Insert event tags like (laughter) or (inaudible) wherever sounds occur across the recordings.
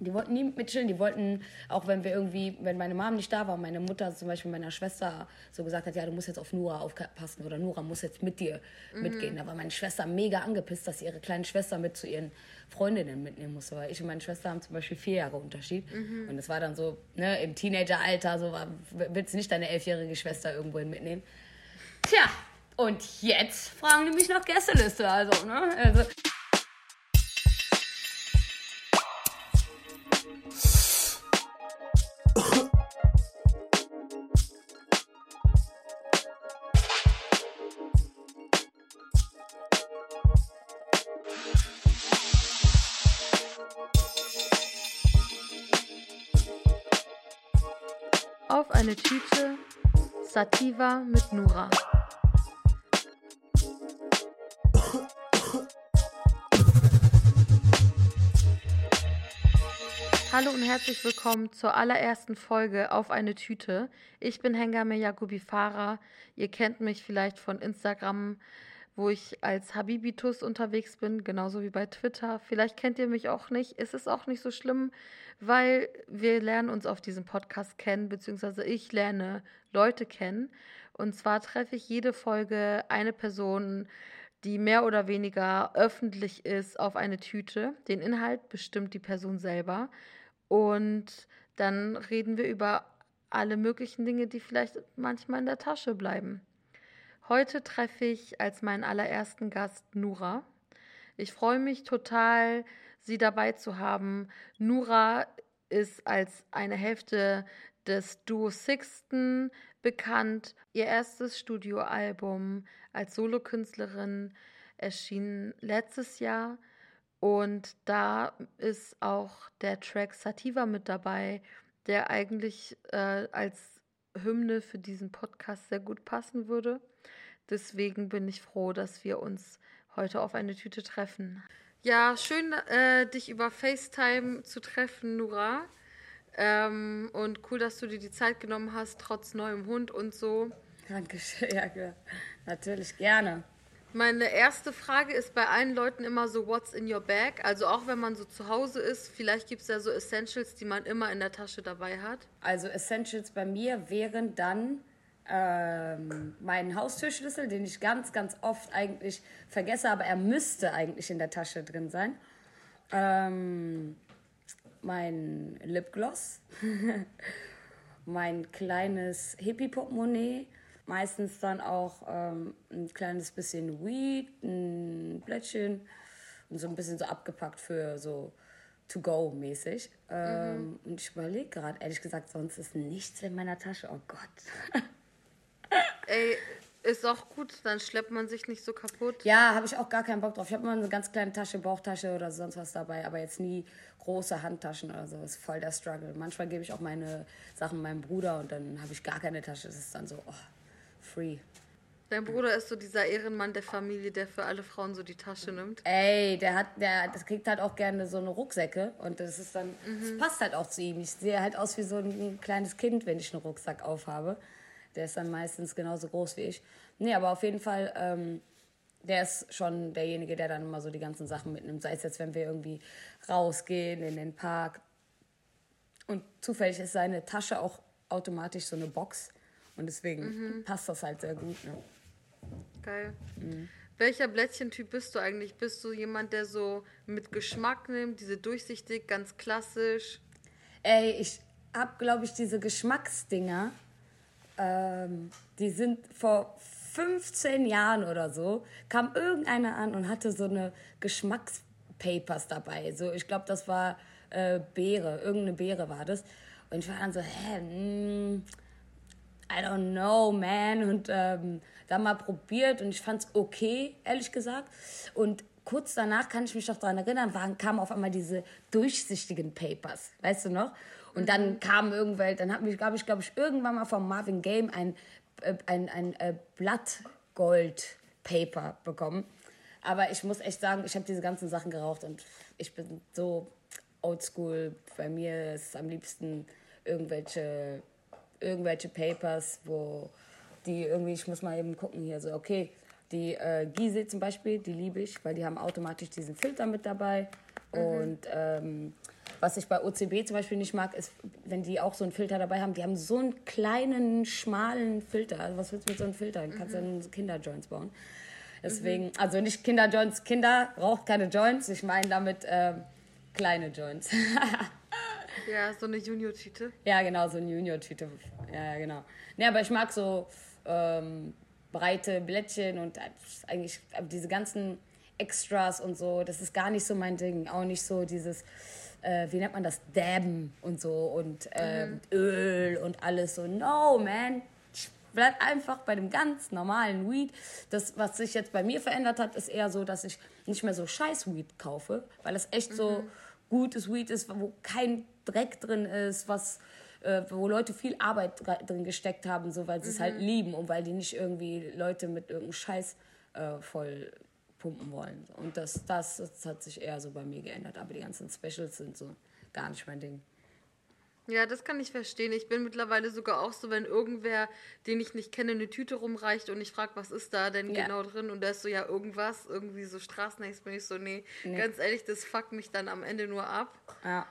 Die wollten nie mit chillen, die wollten, auch wenn wir irgendwie, wenn meine Mom nicht da war, meine Mutter zum Beispiel meiner Schwester so gesagt hat, ja, du musst jetzt auf Nura aufpassen oder Nura muss jetzt mit dir mhm. mitgehen. Da war meine Schwester mega angepisst, dass sie ihre kleine Schwester mit zu ihren Freundinnen mitnehmen musste, weil ich und meine Schwester haben zum Beispiel vier Jahre Unterschied. Mhm. Und es war dann so, ne, im Teenageralter, so war, willst du nicht deine elfjährige Schwester irgendwohin mitnehmen? Tja, und jetzt fragen die mich nach Gästeliste, also, ne, also. Eine Tüte Sativa mit Nura. Hallo und herzlich willkommen zur allerersten Folge auf eine Tüte. Ich bin Hengame Yakubi Farah. Ihr kennt mich vielleicht von Instagram, wo ich als Habibitus unterwegs bin, genauso wie bei Twitter. Vielleicht kennt ihr mich auch nicht. Es ist auch nicht so schlimm weil wir lernen uns auf diesem Podcast kennen, beziehungsweise ich lerne Leute kennen. Und zwar treffe ich jede Folge eine Person, die mehr oder weniger öffentlich ist, auf eine Tüte. Den Inhalt bestimmt die Person selber. Und dann reden wir über alle möglichen Dinge, die vielleicht manchmal in der Tasche bleiben. Heute treffe ich als meinen allerersten Gast Nura. Ich freue mich total, sie dabei zu haben. Nura ist als eine Hälfte des Duo Sixten bekannt. Ihr erstes Studioalbum als Solokünstlerin erschien letztes Jahr und da ist auch der Track Sativa mit dabei, der eigentlich äh, als Hymne für diesen Podcast sehr gut passen würde. Deswegen bin ich froh, dass wir uns heute auf eine Tüte treffen. Ja, schön, äh, dich über FaceTime zu treffen, Nura. Ähm, und cool, dass du dir die Zeit genommen hast, trotz neuem Hund und so. Dankeschön, ja, natürlich gerne. Meine erste Frage ist bei allen Leuten immer so, what's in your bag? Also auch wenn man so zu Hause ist, vielleicht gibt es ja so Essentials, die man immer in der Tasche dabei hat. Also Essentials bei mir wären dann ähm, meinen Haustürschlüssel, den ich ganz, ganz oft eigentlich vergesse, aber er müsste eigentlich in der Tasche drin sein. Ähm, mein Lipgloss, (laughs) mein kleines Hippie-Portemonnaie, meistens dann auch ähm, ein kleines bisschen Weed, ein Blättchen und so ein bisschen so abgepackt für so to-go-mäßig. Ähm, mhm. Und ich überlege gerade, ehrlich gesagt, sonst ist nichts in meiner Tasche. Oh Gott. (laughs) Ey, ist auch gut, dann schleppt man sich nicht so kaputt. Ja, habe ich auch gar keinen Bock drauf. Ich habe immer eine ganz kleine Tasche, Bauchtasche oder sonst was dabei, aber jetzt nie große Handtaschen oder so. Das ist voll der Struggle. Manchmal gebe ich auch meine Sachen meinem Bruder und dann habe ich gar keine Tasche. Das ist dann so, oh, free. Dein Bruder ist so dieser Ehrenmann der Familie, der für alle Frauen so die Tasche nimmt. Ey, der hat, der, das kriegt halt auch gerne so eine Rucksäcke und das ist dann, mhm. das passt halt auch zu ihm. Ich sehe halt aus wie so ein kleines Kind, wenn ich einen Rucksack aufhabe. Der ist dann meistens genauso groß wie ich. Nee, aber auf jeden Fall, ähm, der ist schon derjenige, der dann immer so die ganzen Sachen mitnimmt. Sei es jetzt, wenn wir irgendwie rausgehen in den Park. Und zufällig ist seine Tasche auch automatisch so eine Box. Und deswegen mhm. passt das halt sehr gut. Ne? Geil. Mhm. Welcher Blättchentyp bist du eigentlich? Bist du jemand, der so mit Geschmack nimmt, diese durchsichtig, ganz klassisch? Ey, ich hab, glaube ich, diese Geschmacksdinger ähm, die sind vor 15 Jahren oder so, kam irgendeiner an und hatte so eine Geschmackspapers dabei. So, ich glaube, das war äh, Beere, irgendeine Beere war das. Und ich war dann so, hä, mm, I don't know, man. Und ähm, da mal probiert und ich fand es okay, ehrlich gesagt. Und kurz danach kann ich mich noch daran erinnern, waren, kamen auf einmal diese durchsichtigen Papers, weißt du noch? Und dann mhm. kam irgendwelche, dann habe ich, glaube ich, glaube ich, irgendwann mal vom Marvin Game ein, äh, ein, ein, ein äh, Blattgold-Paper bekommen. Aber ich muss echt sagen, ich habe diese ganzen Sachen geraucht und ich bin so oldschool. Bei mir ist es am liebsten irgendwelche, irgendwelche Papers, wo die irgendwie, ich muss mal eben gucken hier, so, okay, die äh, Gise zum Beispiel, die liebe ich, weil die haben automatisch diesen Filter mit dabei. Mhm. Und ähm, was ich bei OCB zum Beispiel nicht mag, ist, wenn die auch so einen Filter dabei haben, die haben so einen kleinen, schmalen Filter. Also was willst du mit so einem Filter? Du kannst mhm. ja Kinderjoints bauen. Deswegen, mhm. also nicht Kinderjoints, Kinder raucht keine Joints. Ich meine damit äh, kleine Joints. (laughs) ja, so eine Junior-Tüte. Ja, genau, so eine Junior-Tüte. Ja, genau. Nee, aber ich mag so ähm, breite Blättchen und eigentlich diese ganzen Extras und so, das ist gar nicht so mein Ding. Auch nicht so dieses, äh, wie nennt man das, Dabben und so und äh, mhm. Öl und alles so. No, man. Bleib einfach bei dem ganz normalen Weed. Das, was sich jetzt bei mir verändert hat, ist eher so, dass ich nicht mehr so scheiß Weed kaufe, weil es echt mhm. so gutes Weed ist, wo kein Dreck drin ist, was äh, wo Leute viel Arbeit drin gesteckt haben, so weil sie es halt mhm. halt lieben und weil die nicht irgendwie Leute mit irgendeinem Scheiß äh, voll pumpen wollen. Und das, das, das hat sich eher so bei mir geändert. Aber die ganzen Specials sind so gar nicht mein Ding. Ja, das kann ich verstehen. Ich bin mittlerweile sogar auch so, wenn irgendwer, den ich nicht kenne, eine Tüte rumreicht und ich frage, was ist da denn ja. genau drin? Und da ist so, ja, irgendwas, irgendwie so Straßennächst, bin ich so, nee, nee, ganz ehrlich, das fuckt mich dann am Ende nur ab. Ja.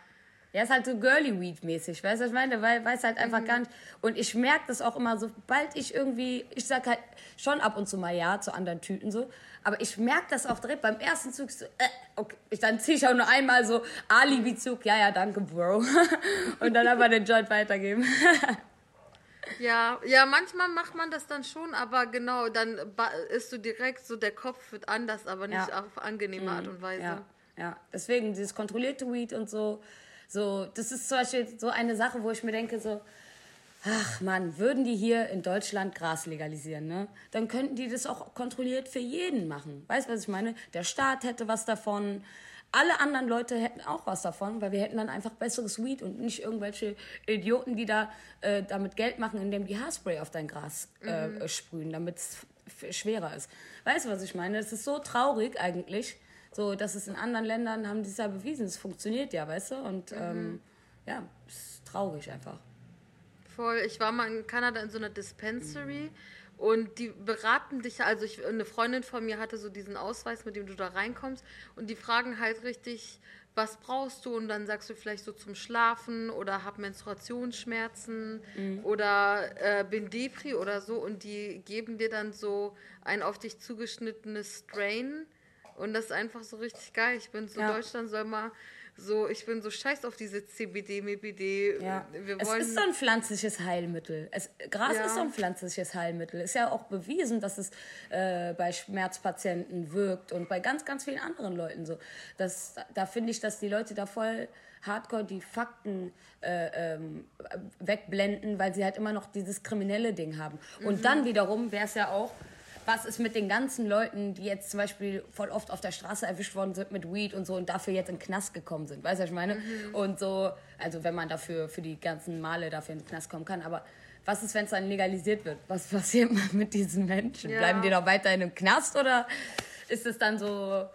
Ja, ist halt so girly weed mäßig, weißt du, was ich meine? Weil weiß halt einfach mhm. gar nicht. Und ich merke das auch immer, sobald ich irgendwie, ich sag halt schon ab und zu mal ja zu anderen Tüten so, aber ich merke das auch direkt beim ersten Zug so, äh, okay, ich, dann ziehe ich auch nur einmal so Alibi-Zug, ja, ja, danke, Bro. (laughs) und dann einfach den Joint weitergeben. (laughs) Ja, ja, manchmal macht man das dann schon, aber genau, dann ist du direkt so, der Kopf wird anders, aber nicht ja. auf angenehme Art mhm. und Weise. Ja, ja. deswegen dieses kontrollierte Weed und so, so, das ist zum Beispiel so eine Sache, wo ich mir denke, so, ach man, würden die hier in Deutschland Gras legalisieren, ne? Dann könnten die das auch kontrolliert für jeden machen. Weißt du, was ich meine? Der Staat hätte was davon. Alle anderen Leute hätten auch was davon, weil wir hätten dann einfach besseres Weed und nicht irgendwelche Idioten, die da äh, damit Geld machen, indem die Haarspray auf dein Gras äh, mhm. sprühen, damit es schwerer ist. Weißt du, was ich meine? Es ist so traurig eigentlich. So, dass es in anderen Ländern haben die es ja bewiesen, es funktioniert ja, weißt du? Und mhm. ähm, ja, ist traurig einfach. Voll. Ich war mal in Kanada in so einer Dispensary und die beraten dich, also ich, eine Freundin von mir hatte so diesen Ausweis, mit dem du da reinkommst und die fragen halt richtig, was brauchst du? Und dann sagst du vielleicht so zum Schlafen oder hab Menstruationsschmerzen mhm. oder äh, bin Depri oder so und die geben dir dann so ein auf dich zugeschnittenes Strain und das ist einfach so richtig geil. Ich bin so, ja. Deutschland soll mal so, ich bin so scheiß auf diese CBD, MBD. Ja. Wir wollen es ist so ein pflanzliches Heilmittel. Es, Gras ja. ist so ein pflanzliches Heilmittel. Ist ja auch bewiesen, dass es äh, bei Schmerzpatienten wirkt und bei ganz, ganz vielen anderen Leuten so. Das, da finde ich, dass die Leute da voll hardcore die Fakten äh, ähm, wegblenden, weil sie halt immer noch dieses kriminelle Ding haben. Und mhm. dann wiederum wäre es ja auch was ist mit den ganzen Leuten, die jetzt zum Beispiel voll oft auf der Straße erwischt worden sind mit Weed und so und dafür jetzt in den Knast gekommen sind, weißt du, was ich meine? Mhm. Und so, also wenn man dafür für die ganzen Male dafür in den Knast kommen kann, aber was ist, wenn es dann legalisiert wird? Was passiert (laughs) mit diesen Menschen? Ja. Bleiben die noch weiterhin im Knast oder ist es dann so,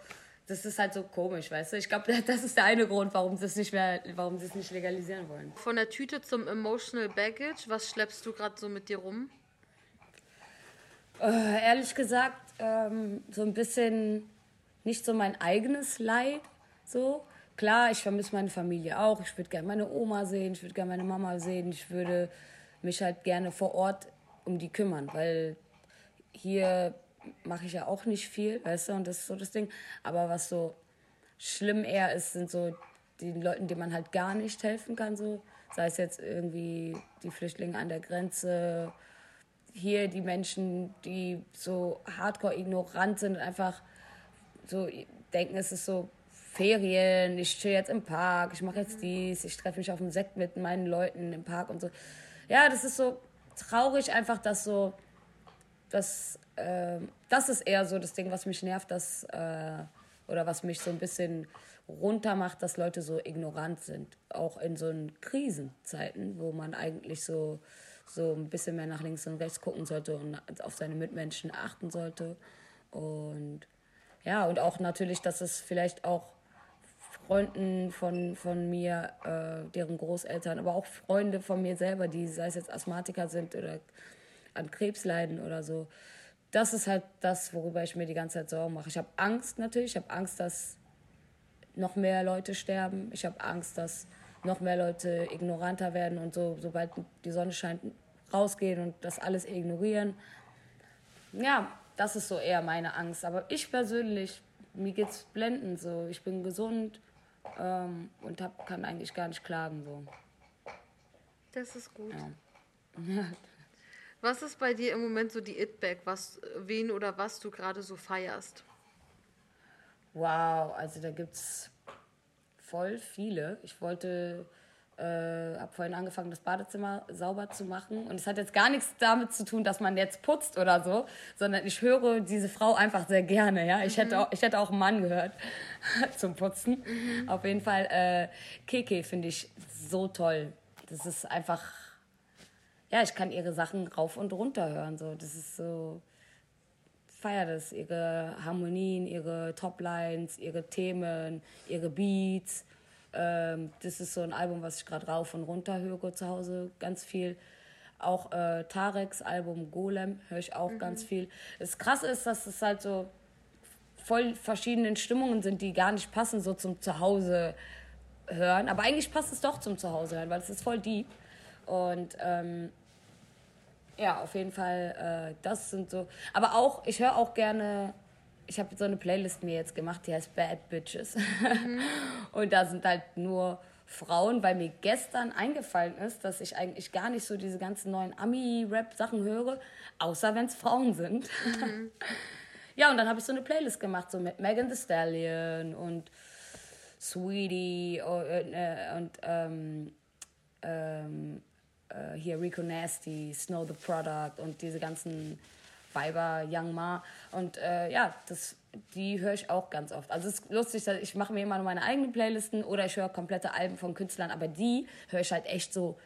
das ist halt so komisch, weißt du? Ich glaube, (laughs) das ist der eine Grund, warum sie es nicht mehr, warum sie es nicht legalisieren wollen. Von der Tüte zum Emotional Baggage, was schleppst du gerade so mit dir rum? Äh, ehrlich gesagt, ähm, so ein bisschen nicht so mein eigenes Leid. So. Klar, ich vermisse meine Familie auch. Ich würde gerne meine Oma sehen, ich würde gerne meine Mama sehen. Ich würde mich halt gerne vor Ort um die kümmern, weil hier mache ich ja auch nicht viel, weißt du, und das ist so das Ding. Aber was so schlimm eher ist, sind so die Leuten, denen man halt gar nicht helfen kann, so. Sei es jetzt irgendwie die Flüchtlinge an der Grenze, hier die Menschen, die so hardcore ignorant sind und einfach so denken, es ist so Ferien, ich chill jetzt im Park, ich mache jetzt dies, ich treffe mich auf dem Sekt mit meinen Leuten im Park und so. Ja, das ist so traurig einfach, dass so, dass, äh, das ist eher so das Ding, was mich nervt, dass, äh, oder was mich so ein bisschen runter macht, dass Leute so ignorant sind. Auch in so Krisenzeiten, wo man eigentlich so so ein bisschen mehr nach links und rechts gucken sollte und auf seine Mitmenschen achten sollte. Und ja, und auch natürlich, dass es vielleicht auch Freunden von, von mir, äh, deren Großeltern, aber auch Freunde von mir selber, die sei es jetzt Asthmatiker sind oder an Krebs leiden oder so. Das ist halt das, worüber ich mir die ganze Zeit Sorgen mache. Ich habe Angst natürlich, ich habe Angst, dass noch mehr Leute sterben. Ich habe Angst, dass noch mehr Leute ignoranter werden und so, sobald die Sonne scheint, rausgehen und das alles ignorieren. Ja, das ist so eher meine Angst. Aber ich persönlich, mir geht's blendend so. Ich bin gesund ähm, und hab, kann eigentlich gar nicht klagen so. Das ist gut. Ja. (laughs) was ist bei dir im Moment so die was, wen oder was du gerade so feierst? Wow, also da gibt's voll viele. Ich wollte äh, habe vorhin angefangen, das Badezimmer sauber zu machen. Und es hat jetzt gar nichts damit zu tun, dass man jetzt putzt oder so, sondern ich höre diese Frau einfach sehr gerne. Ja? Ich, mhm. hätte, auch, ich hätte auch einen Mann gehört (laughs) zum Putzen. Mhm. Auf jeden Fall, äh, Keke finde ich so toll. Das ist einfach, ja, ich kann ihre Sachen rauf und runter hören. So. Das ist so, feier das. Ihre Harmonien, ihre Toplines, ihre Themen, ihre Beats ähm, das ist so ein Album, was ich gerade rauf und runter höre zu Hause ganz viel. Auch äh, Tareks Album Golem höre ich auch mhm. ganz viel. Das Krasse ist, dass es halt so voll verschiedenen Stimmungen sind, die gar nicht passen so zum Zuhause hören. Aber eigentlich passt es doch zum Zuhause hören, weil es ist voll deep. Und ähm, ja, auf jeden Fall, äh, das sind so. Aber auch, ich höre auch gerne ich habe so eine Playlist mir jetzt gemacht, die heißt Bad Bitches. Mhm. (laughs) Und da sind halt nur Frauen, weil mir gestern eingefallen ist, dass ich eigentlich gar nicht so diese ganzen neuen Ami-Rap-Sachen höre, außer wenn es Frauen sind. Mhm. (laughs) ja, und dann habe ich so eine Playlist gemacht, so mit Megan Thee Stallion und Sweetie und, äh, und ähm, ähm, äh, hier Rico Nasty, Snow the Product und diese ganzen Weiber, Young Ma. Und äh, ja, das, die höre ich auch ganz oft. Also es ist lustig, ich mache mir immer nur meine eigenen Playlisten oder ich höre komplette Alben von Künstlern, aber die höre ich halt echt so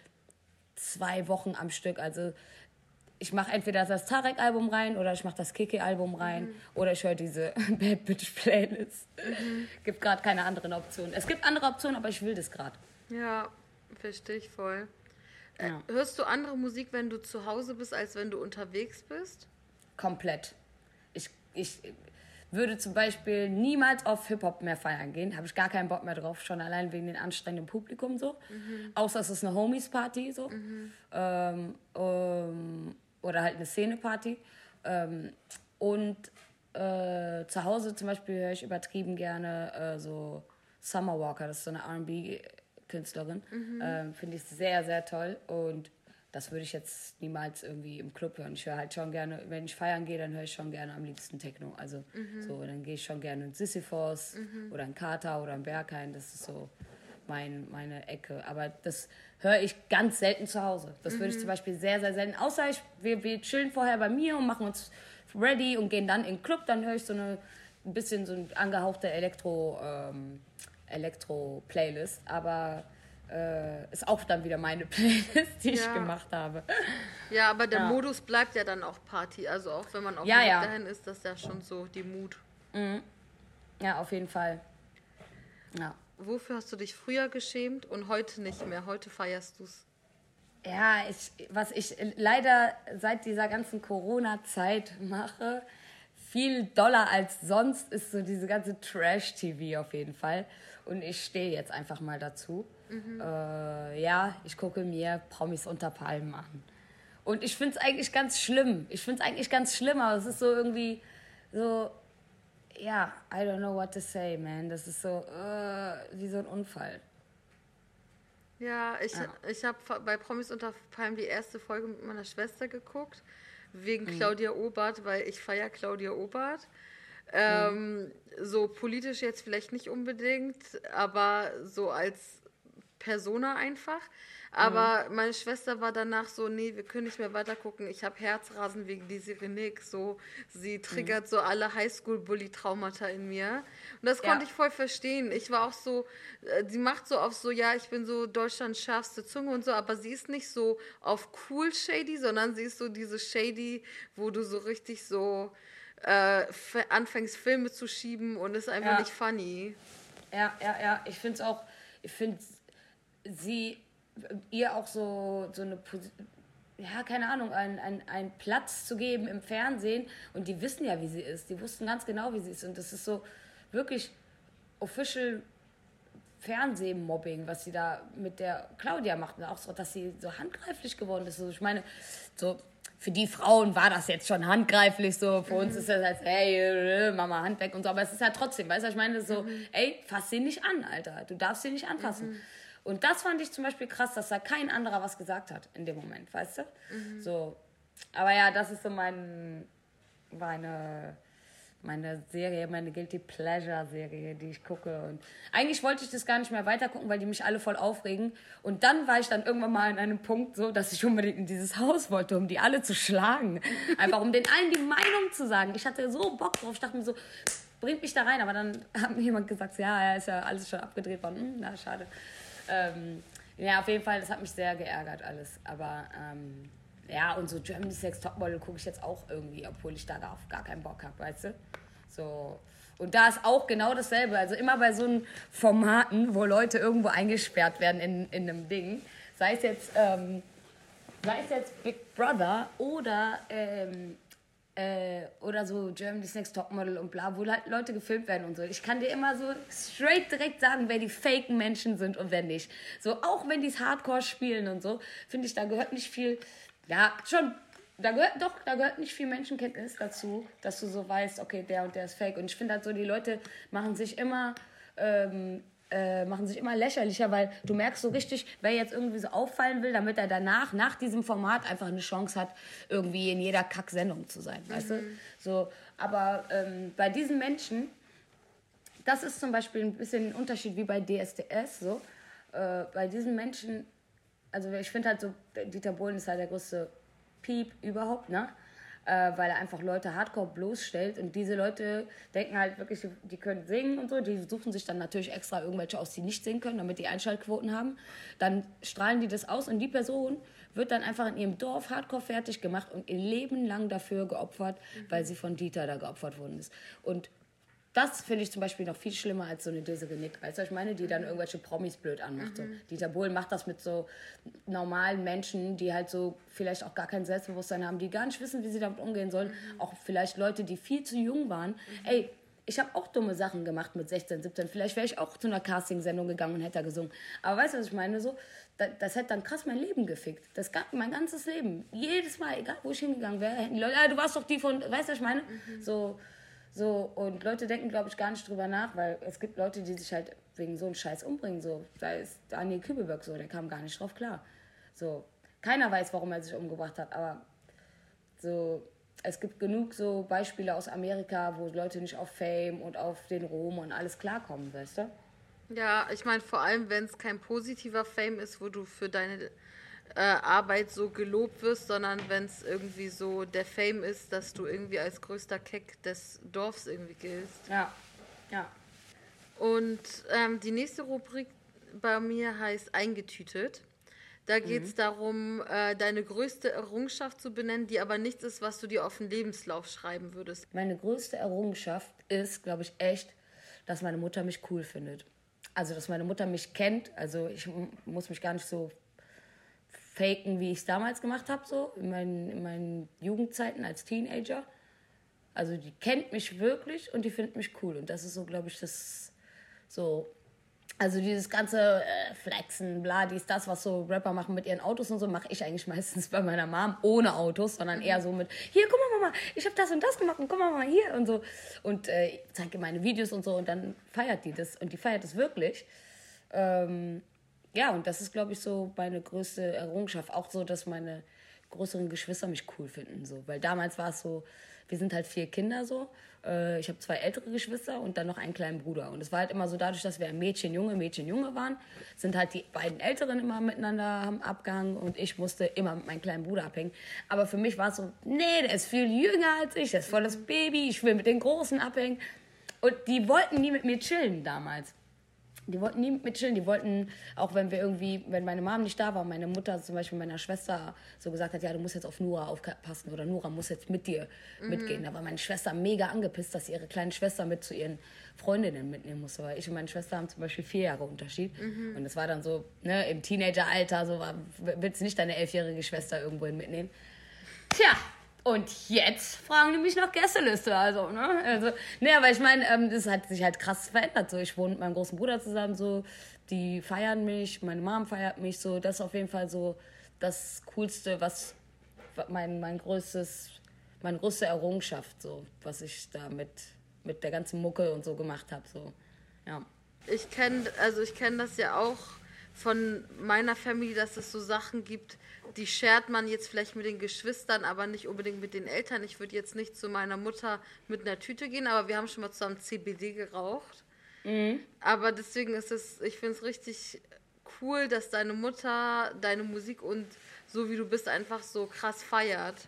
zwei Wochen am Stück. Also ich mache entweder das Tarek-Album rein oder ich mache das Kiki-Album rein mhm. oder ich höre diese (laughs) Bad Bitch Playlist. Mhm. Gibt gerade keine anderen Optionen. Es gibt andere Optionen, aber ich will das gerade. Ja, verstehe ich voll. Äh, ja. Hörst du andere Musik, wenn du zu Hause bist, als wenn du unterwegs bist? Komplett. Ich, ich würde zum Beispiel niemals auf Hip-Hop mehr feiern gehen. Habe ich gar keinen Bock mehr drauf, schon allein wegen dem anstrengenden Publikum so. Mhm. Außer es ist eine Homies-Party so. Mhm. Ähm, ähm, oder halt eine Szene-Party. Ähm, und äh, zu Hause zum Beispiel höre ich übertrieben gerne äh, so Summer Walker, das ist so eine RB-Künstlerin. Mhm. Ähm, Finde ich sehr, sehr toll. Und das würde ich jetzt niemals irgendwie im Club hören. Ich höre halt schon gerne, wenn ich feiern gehe, dann höre ich schon gerne am liebsten Techno. Also mhm. so, dann gehe ich schon gerne in Sisyphos mhm. oder in Kata oder in Berghain. Das ist so mein, meine Ecke. Aber das höre ich ganz selten zu Hause. Das mhm. würde ich zum Beispiel sehr, sehr selten. Außer ich, wir, wir chillen vorher bei mir und machen uns ready und gehen dann in den Club. Dann höre ich so eine ein bisschen so eine angehauchte Elektro, ähm, Elektro-Playlist. Aber äh, ist auch dann wieder meine (laughs) Playlist, die ja. ich gemacht habe. Ja, aber der ja. Modus bleibt ja dann auch Party. Also auch wenn man auf ja, ja. dahin ist, das ja schon so die Mut. Mhm. Ja, auf jeden Fall. Ja. Wofür hast du dich früher geschämt und heute nicht mehr? Heute feierst du es. Ja, ich, was ich leider seit dieser ganzen Corona-Zeit mache, viel doller als sonst, ist so diese ganze Trash-TV auf jeden Fall. Und ich stehe jetzt einfach mal dazu. Mhm. Äh, ja, ich gucke mir Promis unter Palmen an. Und ich finde es eigentlich ganz schlimm. Ich finde es eigentlich ganz schlimm, aber es ist so irgendwie so, ja, I don't know what to say, man. Das ist so uh, wie so ein Unfall. Ja, ich, ja. ich habe bei Promis unter Palmen die erste Folge mit meiner Schwester geguckt, wegen mhm. Claudia Obert, weil ich feiere Claudia Obert. Ähm, mhm. So politisch jetzt vielleicht nicht unbedingt, aber so als Persona einfach. Aber mhm. meine Schwester war danach so, nee, wir können nicht mehr weiter gucken. Ich habe Herzrasen wegen die Sirenik. So, sie triggert mhm. so alle Highschool-Bully-Traumata in mir. Und das ja. konnte ich voll verstehen. Ich war auch so, äh, sie macht so auf so, ja, ich bin so Deutschlands schärfste Zunge und so, aber sie ist nicht so auf cool shady, sondern sie ist so diese shady, wo du so richtig so äh, anfängst, Filme zu schieben und ist einfach ja. nicht funny. Ja, ja, ja. Ich finde es auch, ich finde sie ihr auch so, so eine ja, keine Ahnung, einen, einen, einen Platz zu geben im Fernsehen. Und die wissen ja, wie sie ist. Die wussten ganz genau, wie sie ist. Und das ist so wirklich official Fernsehmobbing, was sie da mit der Claudia macht. Und auch so, dass sie so handgreiflich geworden ist. Also ich meine, so für die Frauen war das jetzt schon handgreiflich so. Für uns ist das als, hey, Mama, Hand weg und so. Aber es ist ja trotzdem, weißt du, ich meine, so, ey, fass sie nicht an, Alter. Du darfst sie nicht anfassen. Und das fand ich zum Beispiel krass, dass da kein anderer was gesagt hat in dem Moment, weißt du? So. Aber ja, das ist so mein, meine, meine Serie, meine Guilty Pleasure Serie, die ich gucke. Und eigentlich wollte ich das gar nicht mehr weiter gucken, weil die mich alle voll aufregen. Und dann war ich dann irgendwann mal an einem Punkt so, dass ich unbedingt in dieses Haus wollte, um die alle zu schlagen. (laughs) Einfach um den allen die Meinung zu sagen. Ich hatte so Bock drauf. Ich dachte mir so, bringt mich da rein. Aber dann hat mir jemand gesagt, ja, ja, ist ja alles schon abgedreht worden. Hm, na, schade. Ähm, ja, auf jeden Fall, das hat mich sehr geärgert alles. Aber ähm, ja, und so Germany's Next Topmodel gucke ich jetzt auch irgendwie, obwohl ich da auf gar keinen Bock habe, weißt du? So. Und da ist auch genau dasselbe. Also immer bei so einen Formaten, wo Leute irgendwo eingesperrt werden in, in einem Ding, sei es jetzt, ähm, sei es jetzt Big Brother oder, ähm, äh, oder so Germany's Next Topmodel und bla, wo halt Leute gefilmt werden und so. Ich kann dir immer so straight direkt sagen, wer die faken Menschen sind und wer nicht. So, auch wenn die es Hardcore spielen und so, finde ich, da gehört nicht viel, ja, schon da gehört doch, da gehört nicht viel Menschenkenntnis dazu, dass du so weißt, okay, der und der ist fake. Und ich finde halt so, die Leute machen sich immer, ähm, äh, machen sich immer lächerlicher, weil du merkst so richtig, wer jetzt irgendwie so auffallen will, damit er danach, nach diesem Format einfach eine Chance hat, irgendwie in jeder Kack-Sendung zu sein, mhm. weißt du? So, aber ähm, bei diesen Menschen, das ist zum Beispiel ein bisschen ein Unterschied wie bei DSDS, so. Äh, bei diesen Menschen, also ich finde halt so, Dieter Bohlen ist halt der größte Piep überhaupt, ne? Äh, weil er einfach Leute hardcore bloßstellt und diese Leute denken halt wirklich, die können singen und so, die suchen sich dann natürlich extra irgendwelche aus, die nicht singen können, damit die Einschaltquoten haben. Dann strahlen die das aus und die Person wird dann einfach in ihrem Dorf hardcore fertig gemacht und ihr Leben lang dafür geopfert, weil sie von Dieter da geopfert worden ist. Und das finde ich zum Beispiel noch viel schlimmer als so eine Desiree Nick. Weißt du, ich meine, die dann irgendwelche Promis blöd anmacht. Mhm. So. Dieter Bohlen macht das mit so normalen Menschen, die halt so vielleicht auch gar kein Selbstbewusstsein haben, die gar nicht wissen, wie sie damit umgehen sollen. Mhm. Auch vielleicht Leute, die viel zu jung waren. Mhm. Ey, ich habe auch dumme Sachen gemacht mit 16, 17. Vielleicht wäre ich auch zu einer Casting-Sendung gegangen und hätte da gesungen. Aber weißt du, was ich meine? So, das, das hätte dann krass mein Leben gefickt. Das gab mein ganzes Leben. Jedes Mal, egal wo ich hingegangen wäre, hätten die Leute, ah, du warst doch die von, weißt du, was ich meine? Mhm. So, so, und Leute denken, glaube ich, gar nicht drüber nach, weil es gibt Leute, die sich halt wegen so einem Scheiß umbringen. So, da ist Daniel Kübelberg so, der kam gar nicht drauf klar. So, keiner weiß, warum er sich umgebracht hat, aber so, es gibt genug so Beispiele aus Amerika, wo Leute nicht auf Fame und auf den Ruhm und alles klarkommen, weißt du? Ja, ich meine, vor allem, wenn es kein positiver Fame ist, wo du für deine äh, Arbeit so gelobt wirst, sondern wenn es irgendwie so der Fame ist, dass du irgendwie als größter Keck des Dorfs irgendwie giltst. Ja, ja. Und ähm, die nächste Rubrik bei mir heißt Eingetütet. Da geht es mhm. darum, äh, deine größte Errungenschaft zu benennen, die aber nichts ist, was du dir auf den Lebenslauf schreiben würdest. Meine größte Errungenschaft ist, glaube ich, echt, dass meine Mutter mich cool findet. Also, dass meine Mutter mich kennt. Also, ich muss mich gar nicht so faken, wie ich es damals gemacht habe, so in meinen, in meinen Jugendzeiten als Teenager. Also die kennt mich wirklich und die findet mich cool. Und das ist so, glaube ich, das so. Also dieses ganze äh, Flexen, bla, dies, das, was so Rapper machen mit ihren Autos und so, mache ich eigentlich (laughs) meistens bei meiner Mom ohne Autos, sondern eher so mit, hier, guck mal, Mama, ich habe das und das gemacht und guck mal, Mama, hier und so. Und äh, zeige meine Videos und so und dann feiert die das und die feiert das wirklich. Ähm, ja, und das ist, glaube ich, so meine größte Errungenschaft. Auch so, dass meine größeren Geschwister mich cool finden. So. Weil damals war es so, wir sind halt vier Kinder so. Äh, ich habe zwei ältere Geschwister und dann noch einen kleinen Bruder. Und es war halt immer so, dadurch, dass wir Mädchen, Junge, Mädchen, Junge waren, sind halt die beiden Älteren immer miteinander haben abgehangen und ich musste immer mit meinem kleinen Bruder abhängen. Aber für mich war es so, nee, der ist viel jünger als ich, der ist voll das Baby, ich will mit den Großen abhängen. Und die wollten nie mit mir chillen damals. Die wollten nie mit chillen, die wollten, auch wenn wir irgendwie, wenn meine Mom nicht da war, meine Mutter zum Beispiel meiner Schwester so gesagt hat, ja, du musst jetzt auf Nora aufpassen oder Nora muss jetzt mit dir mhm. mitgehen. Da war meine Schwester mega angepisst, dass sie ihre kleine Schwester mit zu ihren Freundinnen mitnehmen musste, weil ich und meine Schwester haben zum Beispiel vier Jahre Unterschied. Mhm. Und es war dann so, ne, im Teenageralter, so war, willst du nicht deine elfjährige Schwester irgendwohin mitnehmen? Tja, Und jetzt fragen die mich nach Gästeliste. Also, ne? Also, ne, aber ich meine, ähm, das hat sich halt krass verändert. So, ich wohne mit meinem großen Bruder zusammen, so, die feiern mich, meine Mom feiert mich, so, das ist auf jeden Fall so das Coolste, was mein, mein größtes, meine größte Errungenschaft, so, was ich da mit, mit der ganzen Mucke und so gemacht habe. So. Ja. Ich kenne, also ich kenne das ja auch von meiner Familie, dass es so Sachen gibt, die schert man jetzt vielleicht mit den Geschwistern, aber nicht unbedingt mit den Eltern. Ich würde jetzt nicht zu meiner Mutter mit einer Tüte gehen, aber wir haben schon mal zusammen CBD geraucht. Mhm. Aber deswegen ist es, ich finde es richtig cool, dass deine Mutter deine Musik und so wie du bist einfach so krass feiert.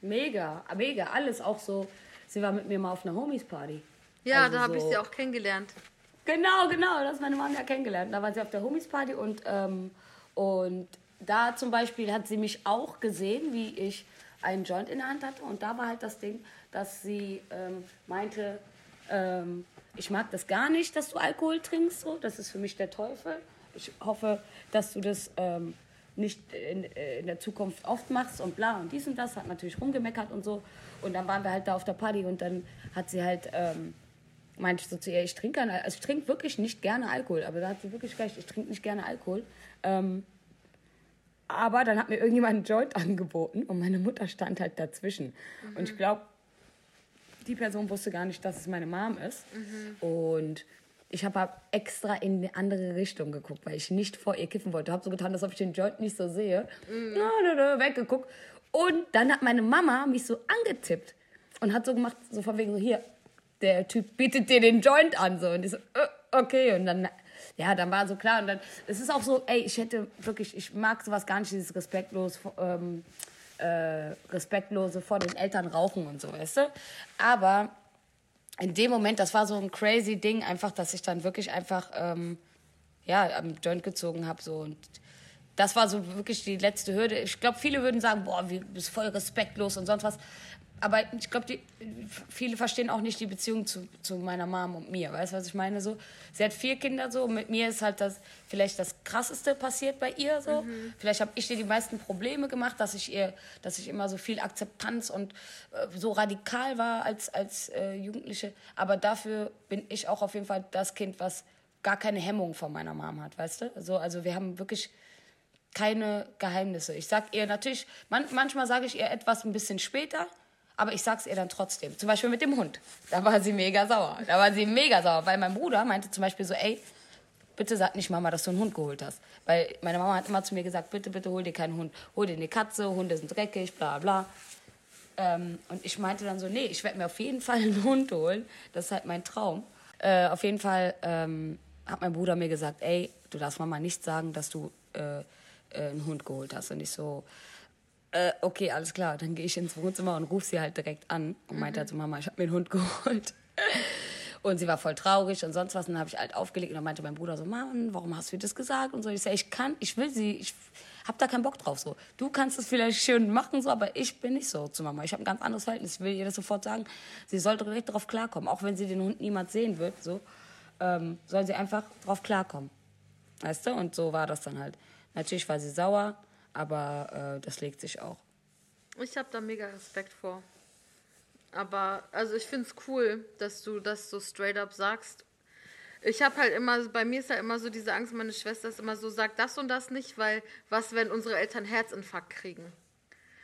Mega, mega, alles auch so. Sie war mit mir mal auf einer Homies-Party. Ja, also da habe so ich sie auch kennengelernt. Genau, genau, das ist meine Mama ja kennengelernt. Da war sie auf der Homies-Party und, ähm, und da zum Beispiel hat sie mich auch gesehen, wie ich einen Joint in der Hand hatte. Und da war halt das Ding, dass sie ähm, meinte, ähm, ich mag das gar nicht, dass du Alkohol trinkst. So. Das ist für mich der Teufel. Ich hoffe, dass du das ähm, nicht in, äh, in, der Zukunft oft machst und bla und dies und das. Hat natürlich rumgemeckert und so. Und dann waren wir halt da auf der Party und dann hat sie halt, ähm, meinte ich so zu ihr, ich trinke, also ich trinke wirklich nicht gerne Alkohol. Aber da hat sie wirklich recht, ich trinke nicht gerne Alkohol. Ähm, aber dann hat mir irgendjemand einen Joint (laughs) angeboten und meine Mutter stand halt dazwischen. Mhm. Und ich glaube, die Person wusste gar nicht, dass es meine Mom ist. Mhm. Und ich habe halt extra in eine andere Richtung geguckt, weil ich nicht vor ihr kiffen wollte. Ich Habe so getan, als ob ich den Joint nicht so sehe. Mhm. weggeguckt. Und dann hat meine Mama mich so angetippt und hat so gemacht, so von wegen so, hier, der Typ bietet dir den Joint an. So. Und ich so, äh, okay. Und dann ja, dann war so klar. Und dann, es ist auch so, ey, ich hätte wirklich, ich mag sowas gar nicht, dieses respektlos, ähm, äh, respektlose vor den Eltern rauchen und so, weißt du? Aber in dem Moment, das war so ein crazy Ding, einfach, dass ich dann wirklich einfach, ähm, ja, am Joint gezogen habe, so und das war so wirklich die letzte Hürde. Ich glaube, viele würden sagen, boah, wie bist voll respektlos und sonst was aber ich glaube, viele verstehen auch nicht die Beziehung zu, zu meiner Mom und mir. Weißt du, was ich meine? So, sie hat vier Kinder so. Mit mir ist halt das vielleicht das Krasseste passiert bei ihr so. Mhm. Vielleicht habe ich ihr die meisten Probleme gemacht, dass ich ihr, dass ich immer so viel Akzeptanz und äh, so radikal war als als äh, Jugendliche. Aber dafür bin ich auch auf jeden Fall das Kind, was gar keine Hemmung von meiner Mom hat, weißt du? Also, also wir haben wirklich keine Geheimnisse. Ich sag ihr natürlich, man, manchmal sage ich ihr etwas ein bisschen später aber ich sag's ihr dann trotzdem. Zum Beispiel mit dem Hund. Da war sie mega sauer. Da war sie mega sauer, weil mein Bruder meinte zum Beispiel so, ey, bitte sag nicht Mama, dass du einen Hund geholt hast. Weil meine Mama hat immer zu mir gesagt, bitte, bitte hol dir keinen Hund. Hol dir eine Katze, Hunde sind dreckig, bla bla. Ähm, und ich meinte dann so, nee, ich werde mir auf jeden Fall einen Hund holen. Das ist halt mein Traum. Äh, auf jeden Fall ähm, hat mein Bruder mir gesagt, ey, du darfst Mama nicht sagen, dass du äh, äh, einen Hund geholt hast. Und ich so, äh, okay, alles klar. Dann gehe ich ins Wohnzimmer und rufe sie halt direkt an und meinte halt so, Mama, ich habe mir einen Hund (laughs) geholt. Und sie war voll traurig und sonst was. Und dann habe ich halt aufgelegt und dann meinte mein Bruder so, Mann, warum hast du das gesagt? Und so. Ich sage, ich kann, ich will sie, ich habe da keinen Bock drauf. So. Du kannst es vielleicht schön machen, so, aber ich bin nicht so zu Mama. Ich habe ein ganz anderes Verhältnis. Ich will ihr das sofort sagen. Sie sollte direkt darauf klarkommen. Auch wenn sie den Hund niemals sehen wird, so, ähm, soll sie einfach drauf klarkommen. Weißt du? Und so war das dann halt. Natürlich war sie sauer, aber äh, das legt sich auch. Ich habe da mega Respekt vor. Aber, also ich finde es cool, dass du das so straight up sagst. Ich habe halt immer, bei mir ist ja halt immer so diese Angst, meine Schwester ist immer so, sagt das und das nicht, weil was, wenn unsere Eltern Herzinfarkt kriegen?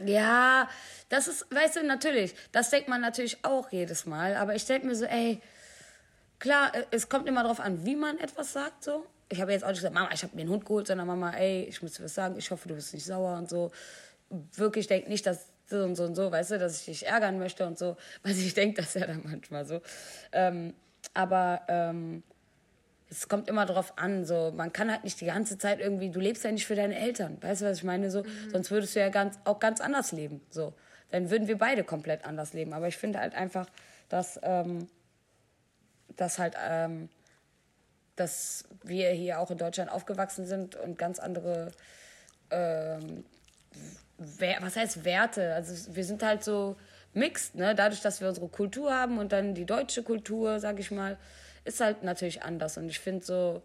Ja, das ist, weißt du, natürlich, das denkt man natürlich auch jedes Mal, aber ich denke mir so, ey, klar, äh, es kommt immer darauf an, wie man etwas sagt, so ich habe jetzt auch nicht gesagt, Mama, ich habe mir einen Hund geholt, sondern Mama, ey, ich muss dir was sagen, ich hoffe, du bist nicht sauer und so. Wirklich denk nicht, dass so und so und so, weißt du, dass ich dich ärgern möchte und so, (laughs) weil ich denke das ja dann manchmal so. Ähm, aber ähm, es kommt immer darauf an, so man kann halt nicht die ganze Zeit irgendwie, du lebst ja nicht für deine Eltern, weißt du, was ich meine, so, mhm. sonst würdest du ja ganz, auch ganz anders leben, so. Dann würden wir beide komplett anders leben. Aber ich finde halt einfach, dass, ähm, dass halt ähm, dass wir hier auch in Deutschland aufgewachsen sind und ganz andere, ähm, was heißt Werte? Also wir sind halt so mixed, ne? Dadurch, dass wir unsere Kultur haben und dann die deutsche Kultur, sag ich mal, ist halt natürlich anders. Und ich finde so,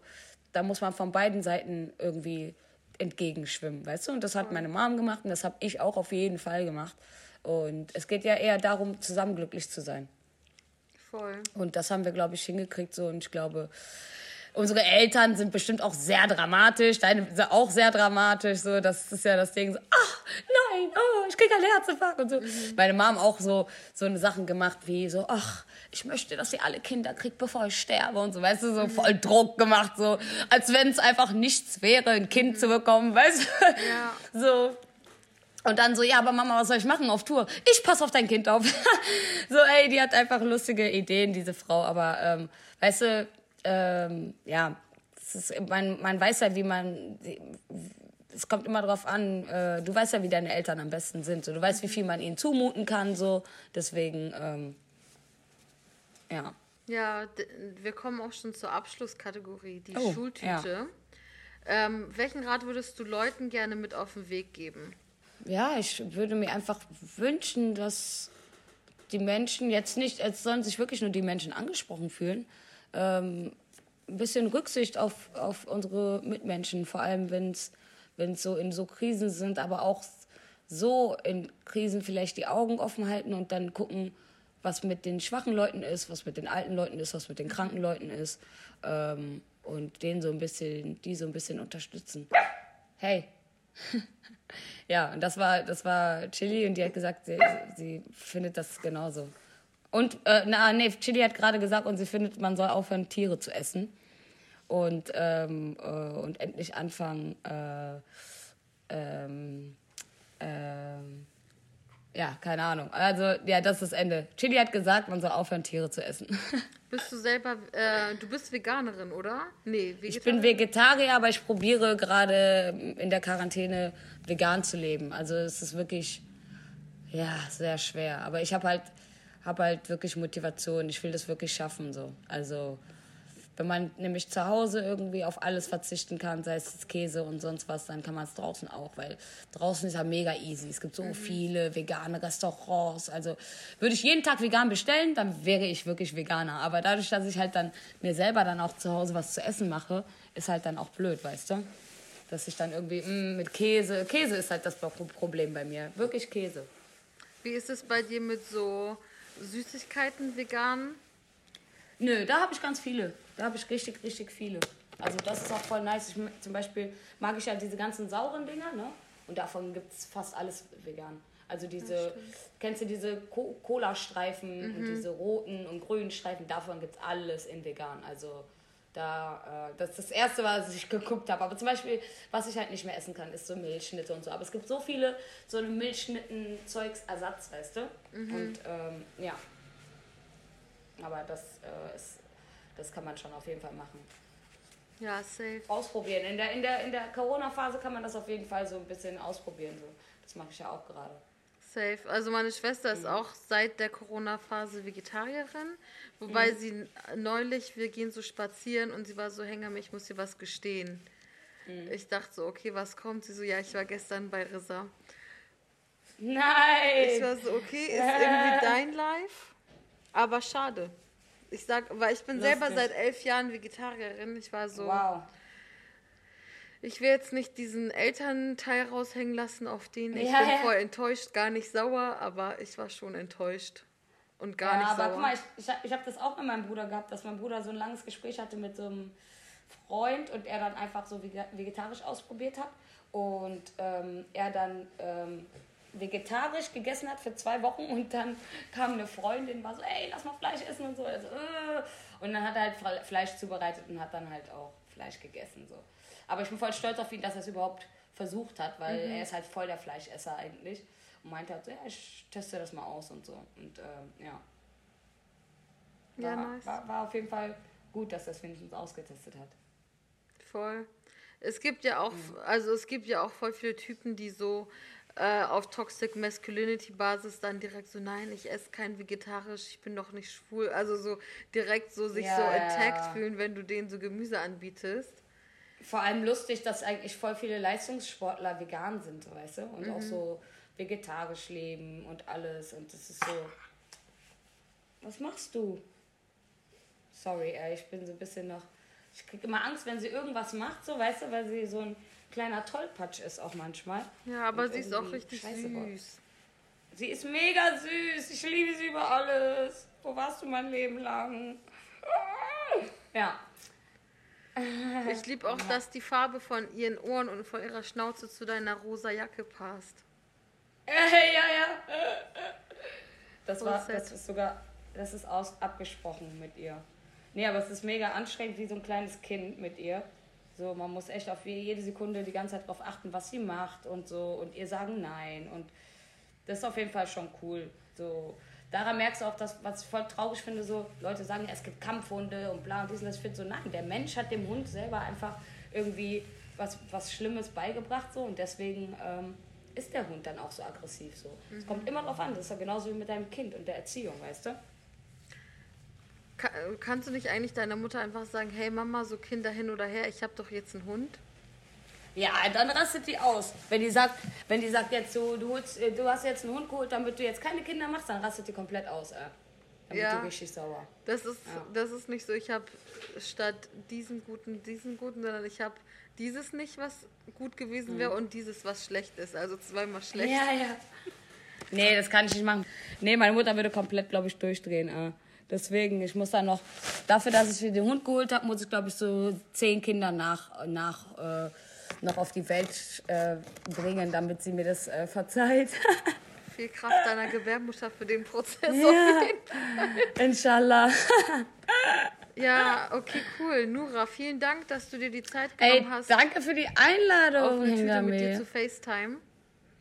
da muss man von beiden Seiten irgendwie entgegenschwimmen, weißt du? Und das hat meine Mom gemacht und das habe ich auch auf jeden Fall gemacht. Und es geht ja eher darum, zusammen glücklich zu sein. Voll. Und das haben wir, glaube ich, hingekriegt so. Und ich glaube, unsere Eltern sind bestimmt auch sehr dramatisch. Deine sind auch sehr dramatisch. So, das ist ja das Ding. So, ach, nein, oh, ich kriege einen Herzinfarkt und so. Mhm. Meine Mom auch so, so eine Sachen gemacht wie so, ach, ich möchte, dass ihr alle Kinder kriegt, bevor ich sterbe und so, weißt du, so mhm. voll Druck gemacht, so, als wenn es einfach nichts wäre, ein Kind mhm. zu bekommen, weißt du? Ja. So. Und dann so, ja, aber Mama, was soll ich machen auf Tour? Ich pass auf dein Kind auf. (laughs) so, ey, die hat einfach lustige Ideen, diese Frau. Aber, ähm, weißt du, ähm, ja, ist, man, man weiß ja, wie man, es kommt immer drauf an, äh, du weißt ja, wie deine Eltern am besten sind. So, du weißt, wie viel man ihnen zumuten kann, so. Deswegen, ähm, ja. Ja, wir kommen auch schon zur Abschlusskategorie, die oh, Schultüte. Ja. Ähm, welchen Rat würdest du Leuten gerne mit auf den Weg geben? ja, ich würde mir einfach wünschen, dass die Menschen jetzt nicht, es sollen sich wirklich nur die Menschen angesprochen fühlen, ähm, ein bisschen Rücksicht auf, auf unsere Mitmenschen, vor allem wenn es so in so Krisen sind, aber auch so in Krisen vielleicht die Augen offen halten und dann gucken, was mit den schwachen Leuten ist, was mit den alten Leuten ist, was mit den kranken Leuten ist ähm, und denen so ein bisschen, die so ein bisschen unterstützen. Hey. (laughs) Ja, und das war, das war Chili und die hat gesagt, sie, sie findet das genauso. Und, äh, na, nee, Chili hat gerade gesagt, und sie findet, man soll aufhören, Tiere zu essen. Und, ähm, äh, und endlich anfangen, äh, ähm, ähm, ja, keine Ahnung. Also, ja, das ist das Ende. Chili hat gesagt, man soll aufhören, Tiere zu essen. (laughs) Bist du selber, äh, du bist Veganerin, oder? Nee, Vegetarier. Ich bin Vegetarier, aber ich probiere gerade in der Quarantäne vegan zu leben. Also, es ist wirklich, ja, sehr schwer. Aber ich habe halt, hab halt wirklich Motivation. Ich will das wirklich schaffen, so. Also, wenn man nämlich zu Hause irgendwie auf alles verzichten kann, sei es Käse und sonst was, dann kann man es draußen auch, weil draußen ist ja mega easy. Es gibt so mhm. viele vegane Restaurants. Also würde ich jeden Tag vegan bestellen, dann wäre ich wirklich Veganer. Aber dadurch, dass ich halt dann mir selber dann auch zu Hause was zu essen mache, ist halt dann auch blöd, weißt du? Dass ich dann irgendwie mh, mm, mit Käse, Käse ist halt das Problem bei mir, wirklich Käse. Wie ist es bei dir mit so Süßigkeiten vegan? Nö, da habe ich ganz viele. Da habe ich richtig, richtig viele. Also das ist auch voll nice. Ich, zum Beispiel mag ich halt diese ganzen sauren Dinger, ne? Und davon gibt es fast alles vegan. Also diese, kennst du diese Cola-Streifen mhm. und diese roten und grünen Streifen, davon gibt es alles in vegan. Also da, äh, das ist das Erste, was ich geguckt habe. Aber zum Beispiel, was ich halt nicht mehr essen kann, ist so Milchschnitte und so. Aber es gibt so viele so eine Milchschnitten-Zeugs, weißt du? Mhm. Und ähm, ja, aber das äh, ist, das kann man schon auf jeden Fall machen. Ja, safe. Ausprobieren. In der, in der, in der Corona-Phase kann man das auf jeden Fall so ein bisschen ausprobieren. So. Das mache ich ja auch gerade. Safe. Also meine Schwester ist mhm. auch seit der Corona-Phase Vegetarierin. Wobei mhm. sie neulich, wir gehen so spazieren und sie war so, Hänger, ich muss dir was gestehen. Mhm. Ich dachte so, okay, was kommt? Sie so, ja, ich war gestern bei Rissa. Nein! Ich war so, okay, ist irgendwie dein Life? Aber schade. Ich sag, weil ich bin Lustig. selber seit elf Jahren Vegetarierin. Ich war so. Wow. Ich will jetzt nicht diesen Elternteil raushängen lassen, auf den ich ja, bin voll enttäuscht, gar nicht sauer, aber ich war schon enttäuscht und gar ja, nicht aber sauer. guck mal, ich, ich, ich habe das auch mit meinem Bruder gehabt, dass mein Bruder so ein langes Gespräch hatte mit so einem Freund und er dann einfach so vegetarisch ausprobiert hat und ähm, er dann ähm, vegetarisch gegessen hat für zwei Wochen und dann (laughs) kam eine Freundin, war so, ey, lass mal Fleisch essen und so. Also, äh. Und dann hat er halt Fleisch zubereitet und hat dann halt auch Fleisch gegessen. So. Aber ich bin voll stolz auf ihn, dass er es überhaupt versucht hat, weil mhm. er ist halt voll der Fleischesser eigentlich. Und meinte halt so, ja, ich teste das mal aus und so. Und ähm, ja. War, ja, nice. war, war auf jeden Fall gut, dass es wenigstens ausgetestet hat. Voll. Es gibt ja auch, mhm. also es gibt ja auch voll viele Typen, die so äh, auf Toxic Masculinity Basis dann direkt so, nein, ich esse kein vegetarisch, ich bin doch nicht schwul. Also so direkt so sich ja, so attacked ja. fühlen, wenn du denen so Gemüse anbietest. Vor allem lustig, dass eigentlich voll viele Leistungssportler vegan sind, weißt du? Und mhm. auch so vegetarisch leben und alles. Und das ist so. Was machst du? Sorry, ey, ich bin so ein bisschen noch. Ich kriege immer Angst, wenn sie irgendwas macht, so, weißt du, weil sie so ein kleiner Tollpatsch ist auch manchmal. Ja, aber sie ist auch richtig süß. Sie ist mega süß. Ich liebe sie über alles. Wo warst du mein Leben lang? (laughs) Ja. (laughs) Ich liebe auch, dass die Farbe von ihren Ohren und von ihrer Schnauze zu deiner rosa Jacke passt. Ja, ja. Das war, das ist sogar, das ist aus, abgesprochen mit ihr. Nee, aber es ist mega anstrengend wie so ein kleines Kind mit ihr. So, man muss echt auf jede Sekunde die ganze Zeit darauf achten, was sie macht und so und ihr sagen nein und das ist auf jeden Fall schon cool. So, daran merkst du auch, dass, was ich voll traurig finde, so Leute sagen, es gibt Kampfhunde und bla und dies und das. Ich finde so, nein, der Mensch hat dem Hund selber einfach irgendwie was, was Schlimmes beigebracht so und deswegen ähm, ist der Hund dann auch so aggressiv so. Es mhm. kommt immer drauf an, das ist ja genauso wie mit deinem Kind und der Erziehung, weißt du? kannst du nicht eigentlich deiner Mutter einfach sagen, hey Mama, so Kinder hin oder her, ich habe doch jetzt einen Hund? Ja, dann rastet die aus. Wenn die sagt, wenn die sagt jetzt so, du, holst, äh, du hast jetzt einen Hund geholt, damit du jetzt keine Kinder machst, dann rastet die komplett aus. Äh. Dann ja, wird die richtig sauer. Das ist, ja. das ist nicht so, ich habe statt diesen guten, diesen guten, sondern ich habe dieses nicht, was gut gewesen wäre, mhm. und dieses, was schlecht ist. Also zweimal schlecht. Ja, ja. Nee, das kann ich nicht machen. Nee, meine Mutter würde komplett, glaube ich, durchdrehen. Äh. Deswegen, ich muss dann noch, dafür, dass ich für den Hund geholt habe, muss ich, glaube ich, so zehn Kinder nach, nach äh, noch auf die Welt äh, bringen, damit sie mir das äh, verzeiht. (laughs) Viel Kraft deiner Gebärmutter für den Prozess. Ja, Inshallah. (laughs) Ja, okay, cool. Nura, vielen Dank, dass du dir die Zeit genommen ey, hast. Danke für die Einladung, auf eine Tüte mit dir zu FaceTime.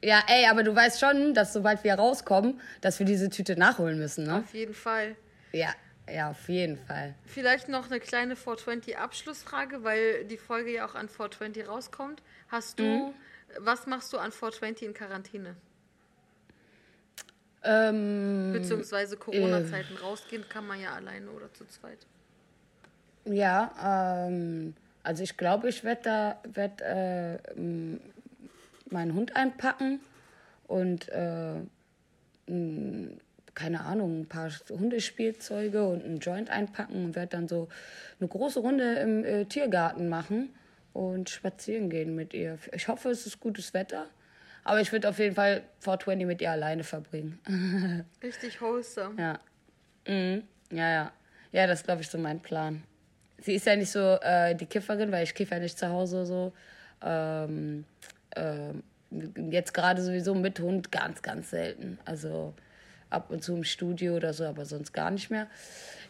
Ja, ey, aber du weißt schon, dass sobald wir rauskommen, dass wir diese Tüte nachholen müssen, ne? Auf jeden Fall. Ja, ja, auf jeden Fall. Vielleicht noch eine kleine 420 Abschlussfrage, weil die Folge ja auch an 420 rauskommt. Hast du, mhm. was machst du an 420 in Quarantäne? Ähm, Beziehungsweise Corona-Zeiten äh, rausgehen kann man ja alleine oder zu zweit. Ja, ähm, also ich glaube, ich werde da werd, äh, meinen Hund einpacken und äh, keine Ahnung, ein paar Hundespielzeuge und einen Joint einpacken und werde dann so eine große Runde im äh, Tiergarten machen und spazieren gehen mit ihr. Ich hoffe, es ist gutes Wetter. Aber ich würde auf jeden Fall 420 mit ihr alleine verbringen. (laughs) Richtig wholesome. Ja. Mhm. Ja, ja. Ja, das ist, glaube ich, so mein Plan. Sie ist ja nicht so äh, die Kifferin, weil ich kiffe ja nicht zu Hause so. Ähm, äh, jetzt gerade sowieso mit Hund ganz, ganz selten. Also ab und zu im Studio oder so, aber sonst gar nicht mehr.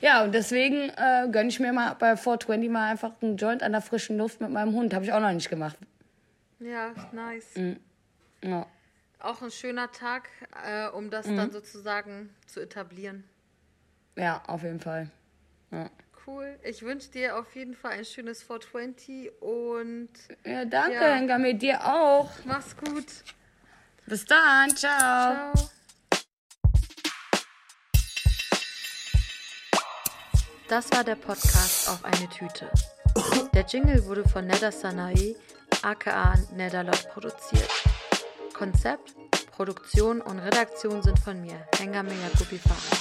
Ja, und deswegen äh, gönne ich mir mal bei 420 mal einfach einen Joint an der frischen Luft mit meinem Hund. Habe ich auch noch nicht gemacht. Ja, nice. Mhm. Ja. Auch ein schöner Tag, äh, um das mhm. dann sozusagen zu etablieren. Ja, auf jeden Fall. Ja. Cool. Ich wünsche dir auf jeden Fall ein schönes 420 und. Ja, danke, ja. Engame, dir auch. Mach's gut. Bis dann. Ciao. Ciao. Das war der Podcast auf eine Tüte. Der Jingle wurde von Neda Sanae, aka Nedalot, produziert. Konzept, Produktion und Redaktion sind von mir, Hengame Yakubi Farah.